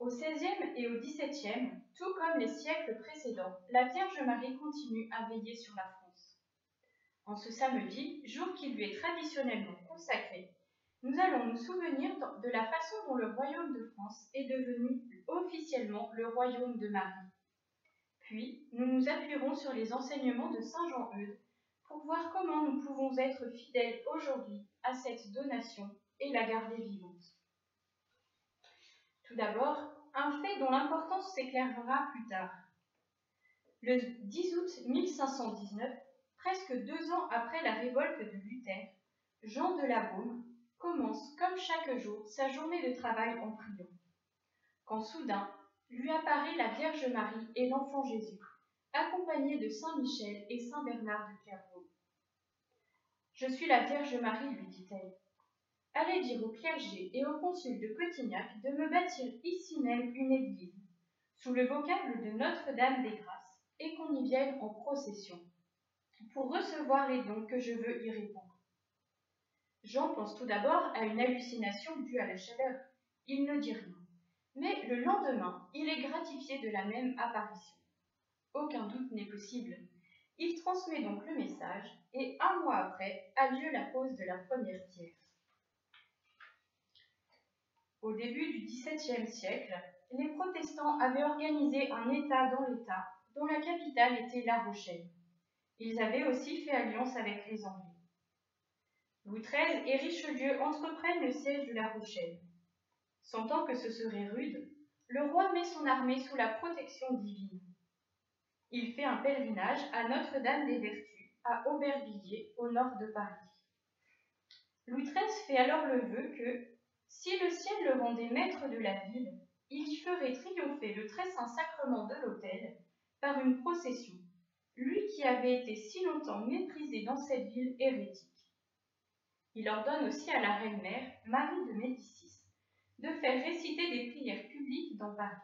Au XVIe et au XVIIe, tout comme les siècles précédents, la Vierge Marie continue à veiller sur la France. En ce samedi, jour qui lui est traditionnellement consacré, nous allons nous souvenir de la façon dont le royaume de France est devenu officiellement le royaume de Marie. Puis, nous nous appuierons sur les enseignements de Saint Jean-Eudes pour voir comment nous pouvons être fidèles aujourd'hui à cette donation et la garder vivante. Tout d'abord, un fait dont l'importance s'éclairera plus tard. Le 10 août 1519, presque deux ans après la révolte de Luther, Jean de la Baume commence, comme chaque jour, sa journée de travail en priant. Quand soudain, lui apparaît la Vierge Marie et l'enfant Jésus, accompagnés de Saint Michel et Saint Bernard de Clairvaux. Je suis la Vierge Marie, lui dit-elle. Allez dire au clergé et au consul de Cotignac de me bâtir ici même une église, sous le vocable de Notre-Dame des Grâces, et qu'on y vienne en procession, pour recevoir les dons que je veux y répondre. Jean pense tout d'abord à une hallucination due à la chaleur. Il ne dit rien. Mais le lendemain, il est gratifié de la même apparition. Aucun doute n'est possible. Il transmet donc le message et un mois après a lieu la pose de la première pierre. Au début du XVIIe siècle, les protestants avaient organisé un État dans l'État dont la capitale était La Rochelle. Ils avaient aussi fait alliance avec les Anglais. Louis XIII et Richelieu entreprennent le siège de La Rochelle. Sentant que ce serait rude, le roi met son armée sous la protection divine. Il fait un pèlerinage à Notre-Dame des Vertus, à Aubervilliers, au nord de Paris. Louis XIII fait alors le vœu que, si le ciel le rendait maître de la ville, il y ferait triompher le très saint sacrement de l'autel par une procession, lui qui avait été si longtemps méprisé dans cette ville hérétique. Il ordonne aussi à la reine-mère, Marie de Médicis, de faire réciter des prières publiques dans Paris.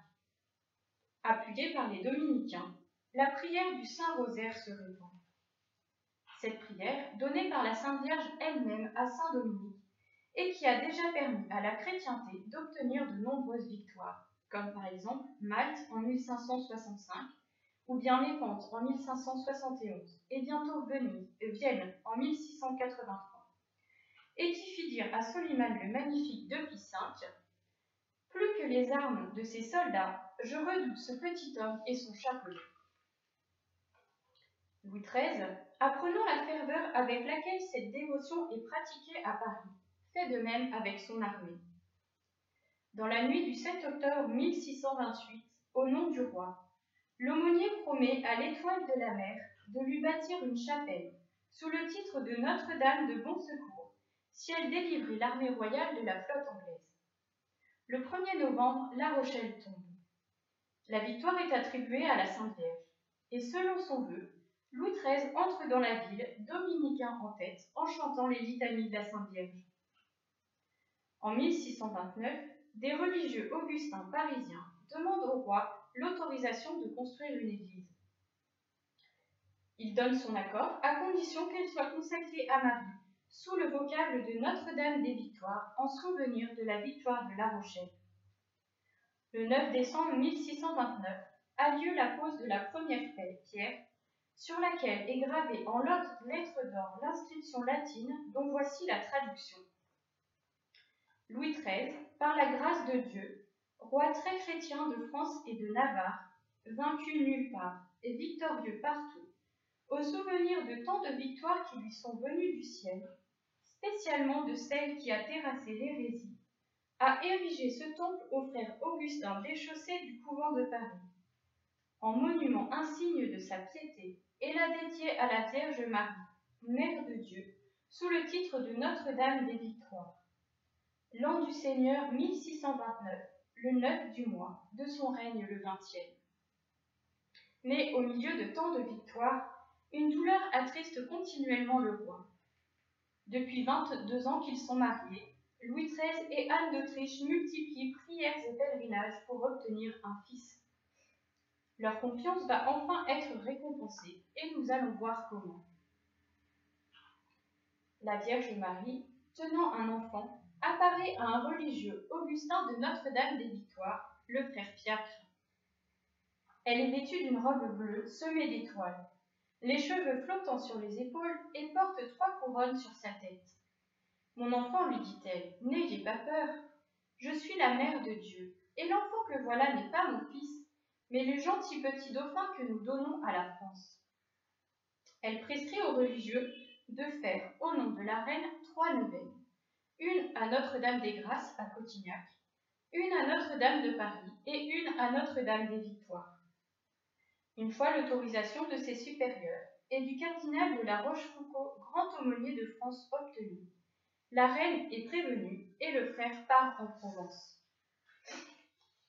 Appuyée par les dominicains, la prière du Saint-Rosaire se répand. Cette prière, donnée par la Sainte Vierge elle-même à Saint Dominique, et qui a déjà permis à la chrétienté d'obtenir de nombreuses victoires, comme par exemple Malte en 1565, ou bien Népente en 1571, et bientôt Venise, et Vienne en 1683 et qui fit dire à Soliman le Magnifique depuis cinq Plus que les armes de ses soldats, je redoute ce petit homme et son chapelet. Louis XIII, apprenant la ferveur avec laquelle cette dévotion est pratiquée à Paris, fait de même avec son armée. Dans la nuit du 7 octobre 1628, au nom du roi, l'aumônier promet à l'étoile de la mer de lui bâtir une chapelle sous le titre de Notre-Dame de Bon Secours si elle délivrait l'armée royale de la flotte anglaise. Le 1er novembre, La Rochelle tombe. La victoire est attribuée à la Sainte Vierge, et selon son vœu, Louis XIII entre dans la ville, dominicain en tête, en chantant les litanies de la Sainte Vierge. En 1629, des religieux augustins parisiens demandent au roi l'autorisation de construire une église. Il donne son accord à condition qu'elle soit consacrée à Marie, sous le vocable de Notre-Dame des Victoires en souvenir de la victoire de La Rochelle. Le 9 décembre 1629 a lieu la pose de la première pierre, sur laquelle est gravée en lettres d'or l'inscription latine dont voici la traduction. Louis XIII, par la grâce de Dieu, roi très chrétien de France et de Navarre, vaincu nulle part et victorieux partout, au souvenir de tant de victoires qui lui sont venues du ciel, spécialement de celle qui a terrassé l'hérésie, a érigé ce temple au frère Augustin déchaussé du couvent de Paris, en monument insigne de sa piété, et l'a dédié à la Vierge Marie, Mère de Dieu, sous le titre de Notre-Dame des Victoires. L'an du Seigneur 1629, le 9 du mois de son règne le vingtième. Mais au milieu de tant de victoires, une douleur attriste continuellement le roi. Depuis 22 ans qu'ils sont mariés, Louis XIII et Anne d'Autriche multiplient prières et pèlerinages pour obtenir un fils. Leur confiance va enfin être récompensée et nous allons voir comment. La Vierge Marie, tenant un enfant, apparaît à un religieux Augustin de Notre-Dame des Victoires le frère Fiacre. Elle est vêtue d'une robe bleue semée d'étoiles, les cheveux flottant sur les épaules et porte trois couronnes sur sa tête. Mon enfant, lui dit-elle, n'ayez pas peur. Je suis la mère de Dieu, et l'enfant que voilà n'est pas mon fils, mais le gentil petit dauphin que nous donnons à la France. Elle prescrit aux religieux de faire, au nom de la reine, trois neuvaines. Une à Notre-Dame des Grâces à Cotignac, une à Notre-Dame de Paris et une à Notre-Dame des Victoires. Une fois l'autorisation de ses supérieurs et du cardinal de la Rochefoucauld, grand aumônier de France, obtenue, la reine est prévenue et le frère part en Provence.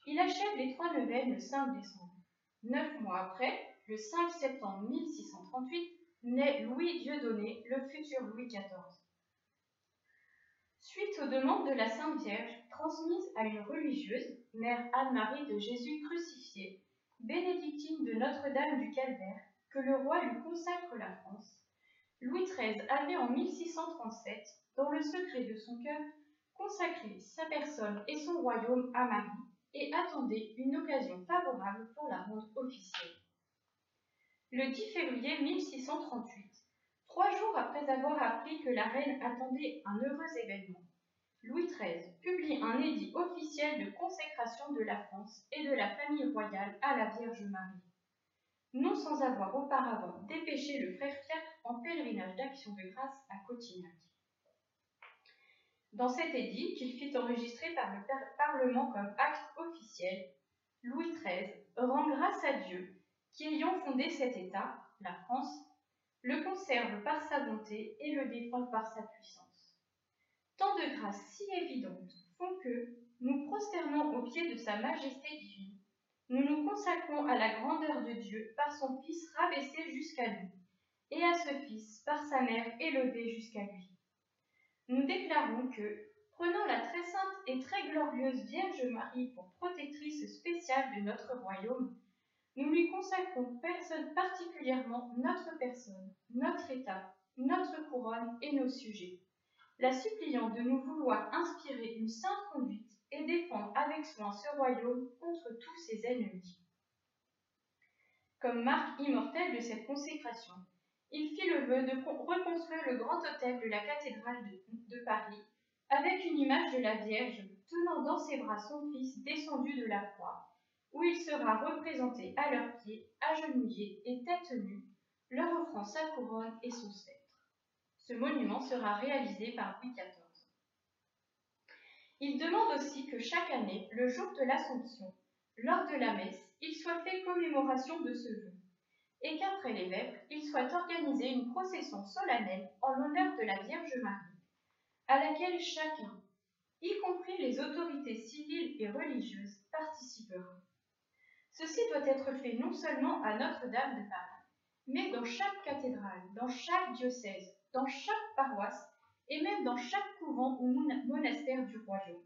Il achève les trois neuvaines le 5 décembre. Neuf mois après, le 5 septembre 1638, naît Louis Dieudonné, le futur Louis XIV. Suite aux demandes de la Sainte Vierge transmises à une religieuse, mère Anne-Marie de Jésus crucifié, bénédictine de Notre-Dame du Calvaire, que le roi lui consacre la France, Louis XIII avait en 1637, dans le secret de son cœur, consacré sa personne et son royaume à Marie et attendait une occasion favorable pour la rendre officielle. Le 10 février 1638, trois jours après avoir appris que la reine attendait un heureux événement, Louis XIII publie un édit officiel de consécration de la France et de la famille royale à la Vierge Marie, non sans avoir auparavant dépêché le frère Pierre en pèlerinage d'action de grâce à Cotignac. Dans cet édit, qu'il fit enregistrer par le Parlement comme acte officiel, Louis XIII rend grâce à Dieu qui, ayant fondé cet État, la France, le conserve par sa bonté et le défend par sa puissance. Tant de grâces si évidentes font que, nous prosternons aux pieds de sa majesté divine, nous nous consacrons à la grandeur de Dieu par son Fils rabaissé jusqu'à lui, et à ce Fils par sa mère élevée jusqu'à lui. Nous déclarons que, prenant la très sainte et très glorieuse Vierge Marie pour protectrice spéciale de notre royaume, nous lui consacrons personne particulièrement notre personne, notre état, notre couronne et nos sujets, la suppliant de nous vouloir inspirer une sainte conduite et défendre avec soin ce royaume contre tous ses ennemis. Comme marque immortelle de cette consécration, il fit le vœu de reconstruire le grand autel de la cathédrale de, Paris avec une image de la Vierge tenant dans ses bras son fils descendu de la croix, où il sera représenté à leurs pieds, agenouillé et tête nue, leur offrant sa couronne et son sceptre. Ce monument sera réalisé par Louis XIV. Il demande aussi que chaque année, le jour de l'Assomption, lors de la messe, il soit fait commémoration de ce vœu, et qu'après vêpres, il soit organisé une procession solennelle en l'honneur de la Vierge Marie, à laquelle chacun, y compris les autorités civiles et religieuses, participera. Ceci doit être fait non seulement à Notre-Dame de Paris, mais dans chaque cathédrale, dans chaque diocèse, dans chaque paroisse et même dans chaque couvent ou monastère du royaume.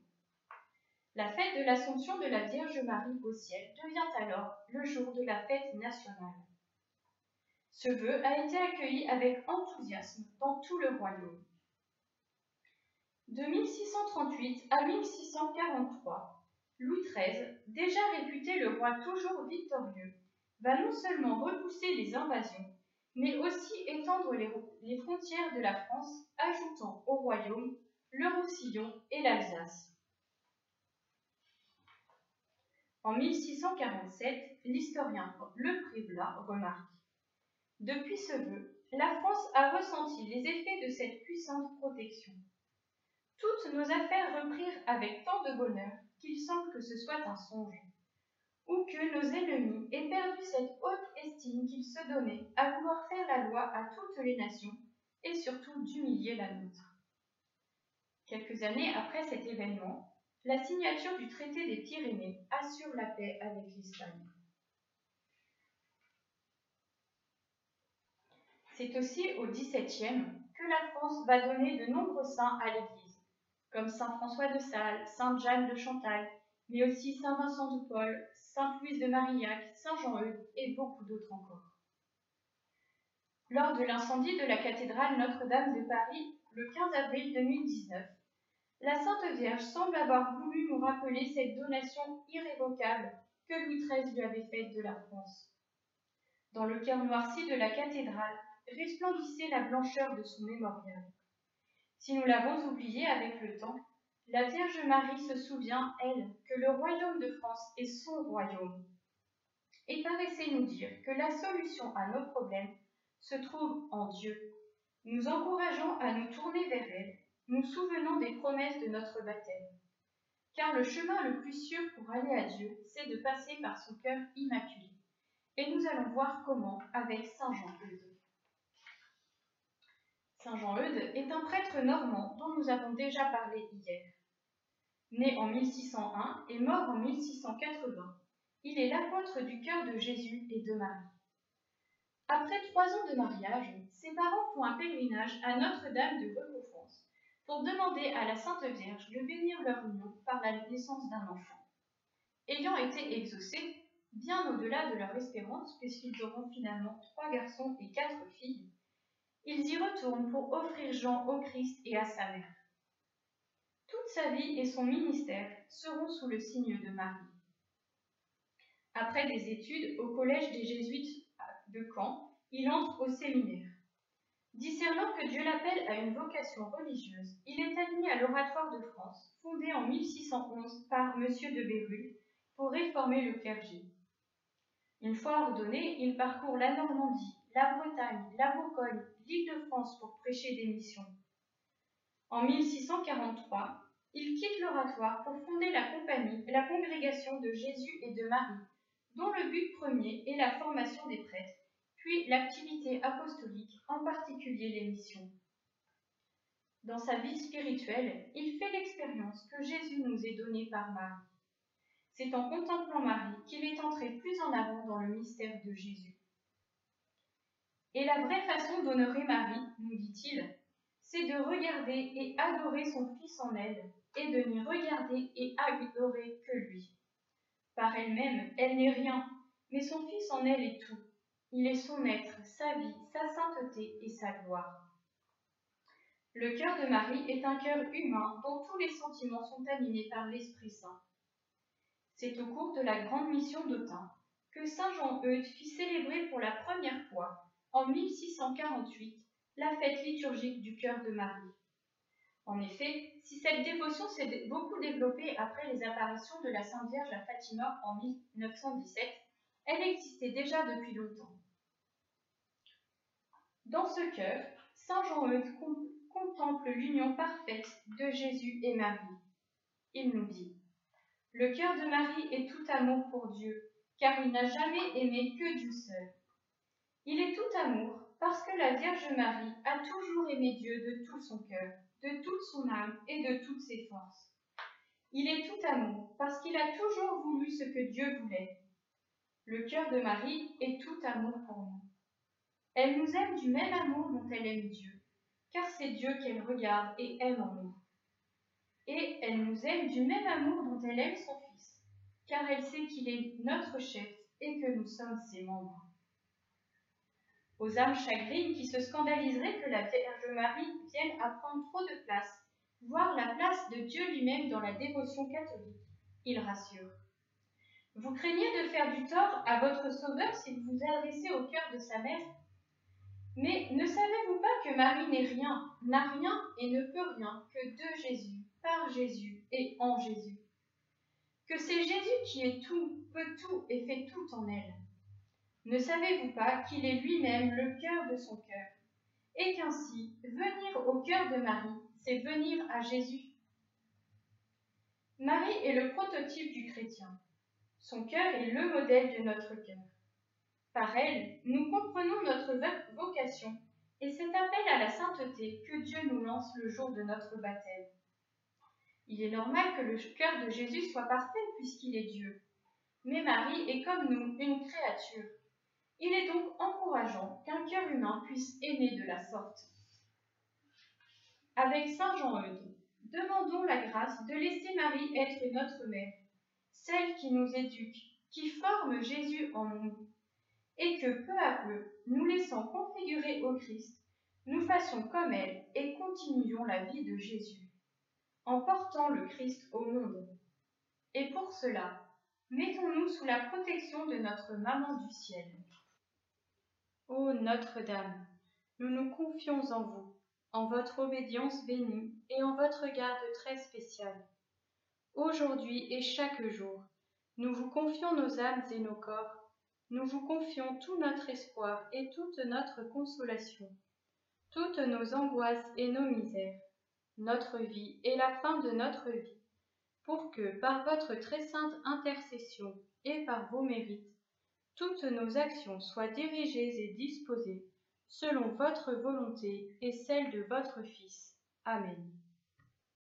La fête de l'Assomption de la Vierge Marie au ciel devient alors le jour de la fête nationale. Ce vœu a été accueilli avec enthousiasme dans tout le royaume. De 1638 à 1643, Louis XIII, déjà réputé le roi toujours victorieux, va non seulement repousser les invasions, mais aussi étendre les, frontières de la France, ajoutant au royaume le Roussillon et l'Alsace. En 1647, l'historien Le Préblat remarque Depuis ce vœu, la France a ressenti les effets de cette puissante protection. Toutes nos affaires reprirent avec tant de bonheur qu'il semble que ce soit un songe ou que nos ennemis aient perdu cette haute estime qu'ils se donnaient à vouloir faire la loi à toutes les nations et surtout d'humilier la nôtre. Quelques années après cet événement, la signature du traité des Pyrénées assure la paix avec l'Espagne. C'est aussi au XVIIe que la France va donner de nombreux saints à l'Église, comme Saint François de Sales, Sainte Jeanne de Chantal, mais aussi Saint Vincent de Paul, Sainte Louise de Marillac, Saint Jean-Eudes et beaucoup d'autres encore. Lors de l'incendie de la cathédrale Notre-Dame de Paris le 15 avril 2019, la Sainte Vierge semble avoir voulu nous rappeler cette donation irrévocable que Louis XIII lui avait faite de la France. Dans le cœur noirci de la cathédrale resplendissait la blancheur de son mémorial. Si nous l'avons oublié avec le temps, la Vierge Marie se souvient, elle, que le royaume de France est son royaume. Et paraissait nous dire que la solution à nos problèmes se trouve en Dieu, nous encourageant à nous tourner vers elle, nous souvenant des promesses de notre baptême. Car le chemin le plus sûr pour aller à Dieu, c'est de passer par son cœur immaculé. Et nous allons voir comment avec Saint Jean-Eudes. Saint Jean-Eudes est un prêtre normand dont nous avons déjà parlé hier. Né en 1601 et mort en 1680, il est l'apôtre du cœur de Jésus et de Marie. Après trois ans de mariage, ses parents font un pèlerinage à Notre-Dame de Recoufrance pour demander à la Sainte Vierge de bénir leur union par la naissance d'un enfant. Ayant été exaucés, bien au-delà de leur espérance, puisqu'ils auront finalement trois garçons et quatre filles, ils y retournent pour offrir Jean au Christ et à sa mère. Toute sa vie et son ministère seront sous le signe de Marie. Après des études au collège des Jésuites de Caen, il entre au séminaire. Discernant que Dieu l'appelle à une vocation religieuse, il est admis à l'Oratoire de France, fondé en 1611 par M. de Bérulle, pour réformer le clergé. Une fois ordonné, il parcourt la Normandie, la Bretagne, la Bourgogne, l'île de France pour prêcher des missions. En 1643, il quitte l'oratoire pour fonder la compagnie la congrégation de Jésus et de Marie, dont le but premier est la formation des prêtres puis l'activité apostolique, en particulier les missions. Dans sa vie spirituelle, il fait l'expérience que Jésus nous est donné par Marie. C'est en contemplant Marie qu'il est entré plus en avant dans le mystère de Jésus. Et la vraie façon d'honorer Marie, nous dit-il, c'est de regarder et adorer son Fils en elle, et de n'y regarder et adorer que lui. Par elle-même, elle n'est rien, mais son Fils en elle est tout. Il est son être, sa vie, sa sainteté et sa gloire. Le cœur de Marie est un cœur humain dont tous les sentiments sont animés par l'Esprit Saint. C'est au cours de la grande mission d'Autun que Saint Jean-Eudes fit célébrer pour la première fois, en 1648, la fête liturgique du cœur de Marie. En effet, si cette dévotion s'est beaucoup développée après les apparitions de la Sainte Vierge à Fatima en 1917, elle existait déjà depuis longtemps. Dans ce cœur, Saint Jean-Eudes contemple l'union parfaite de Jésus et Marie. Il nous dit Le cœur de Marie est tout amour pour Dieu, car il n'a jamais aimé que Dieu seul. Il est tout amour parce que la Vierge Marie a toujours aimé Dieu de tout son cœur, de toute son âme et de toutes ses forces. Il est tout amour parce qu'il a toujours voulu ce que Dieu voulait. Le cœur de Marie est tout amour pour nous. Elle nous aime du même amour dont elle aime Dieu, car c'est Dieu qu'elle regarde et aime en nous. Et elle nous aime du même amour dont elle aime son Fils, car elle sait qu'il est notre chef et que nous sommes ses membres. Aux âmes chagrines qui se scandaliseraient que la Vierge Marie vienne à prendre trop de place, voir la place de Dieu lui-même dans la dévotion catholique, il rassure. Vous craignez de faire du tort à votre Sauveur si vous vous adressez au cœur de sa mère? Mais ne savez-vous pas que Marie n'est rien, n'a rien et ne peut rien que de Jésus, par Jésus et en Jésus? Que c'est Jésus qui est tout, peut tout et fait tout en elle Ne savez-vous pas qu'il est lui-même le cœur de son cœur? Et qu'ainsi, venir au cœur de Marie, c'est venir à Jésus Marie est le prototype du chrétien. Son cœur est le modèle de notre cœur. Par elle, nous comprenons notre vocation et cet appel à la sainteté que Dieu nous lance le jour de notre baptême. Il est normal que le cœur de Jésus soit parfait puisqu'il est Dieu. Mais Marie est comme nous une créature. Il est donc encourageant qu'un cœur humain puisse aimer de la sorte. Avec Saint Jean-Eudes, demandons la grâce de laisser Marie être notre mère, celle qui nous éduque, qui forme Jésus en nous et que peu à peu, nous laissant configurer au Christ, nous fassions comme elle et continuions la vie de Jésus. en portant le Christ au monde. Et pour cela, mettons-nous sous la protection de notre Maman du ciel. Ô Notre-Dame, nous nous confions en vous, en votre obédience bénie et en votre garde très spéciale. Aujourd'hui et chaque jour, nous vous confions nos âmes et nos corps, nous vous confions tout notre espoir et toute notre consolation, toutes nos angoisses et nos misères, notre vie et la fin de notre vie, pour que, par votre très sainte intercession et par vos mérites, toutes nos actions soient dirigées et disposées selon votre volonté et celle de votre Fils. Amen.